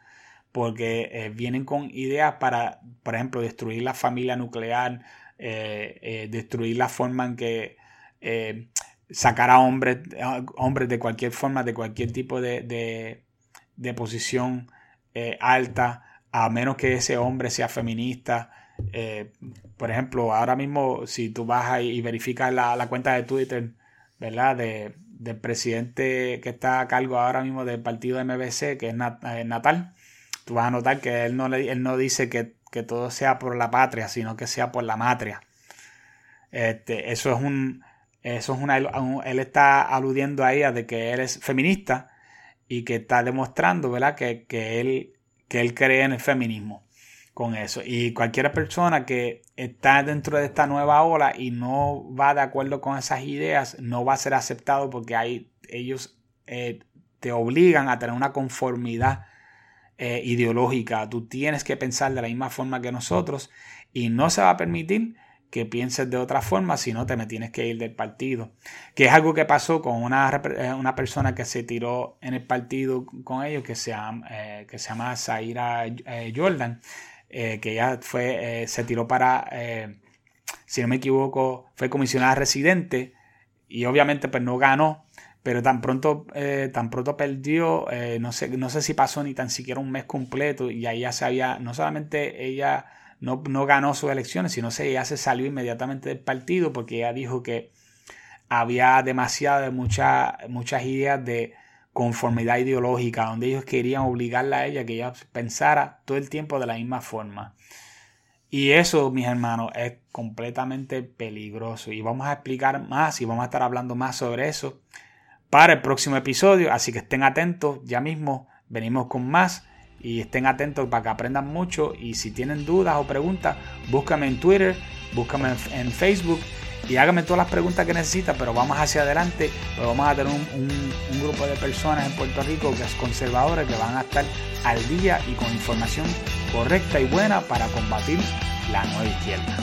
Porque eh, vienen con ideas para, por ejemplo, destruir la familia nuclear, eh, destruir la forma en que sacar a hombres, hombres de cualquier forma, de cualquier tipo de, de, posición eh, alta, a menos que ese hombre sea feminista. Eh, por ejemplo, ahora mismo, si tú vas y verificas la, la cuenta de Twitter, ¿verdad? De, del presidente que está a cargo ahora mismo del partido MBC, que es eh, Natal, tú vas a notar que él no, él no dice que, que, todo sea por la patria, sino que sea por la matria. Este, eso es un, eso es una, él está aludiendo a ella de que él es feminista y que está demostrando, ¿verdad? Que, él, que él cree en el feminismo con eso. Y cualquier persona que está dentro de esta nueva ola y no va de acuerdo con esas ideas, no va a ser aceptado porque ellos eh, te obligan a tener una conformidad eh, ideológica. Tú tienes que pensar de la misma forma que nosotros y no se va a permitir que pienses de otra forma, si no te me tienes que ir del partido. Que es algo que pasó con una, eh, una persona que se tiró en el partido con ellos, que se eh, que se llama Zaira eh, Jordan, que ella fue, se tiró para, si no me equivoco, fue comisionada residente y obviamente pues no ganó. Pero tan pronto, tan pronto perdió, no, sé, no sé si pasó ni tan siquiera un mes completo y ahí ya se había, no solamente ella no, ganó sus elecciones, sino que ella se salió inmediatamente del partido porque ella dijo que había demasiadas, muchas, muchas ideas de conformidad ideológica, donde ellos querían obligarla a ella que ella pensara todo el tiempo de la misma forma. Y eso, mis hermanos, es completamente peligroso. Y vamos a explicar más y vamos a estar hablando más sobre eso para el próximo episodio. Así que estén atentos. Ya mismo venimos con más y estén atentos para que aprendan mucho y si tienen dudas o preguntas, búscame en Twitter, búscame en, Facebook y hágame todas las preguntas que necesita, pero vamos hacia adelante, pero vamos a tener un, un grupo de personas en Puerto Rico que es conservadores que van a estar al día y con información correcta y buena para combatir la nueva izquierda.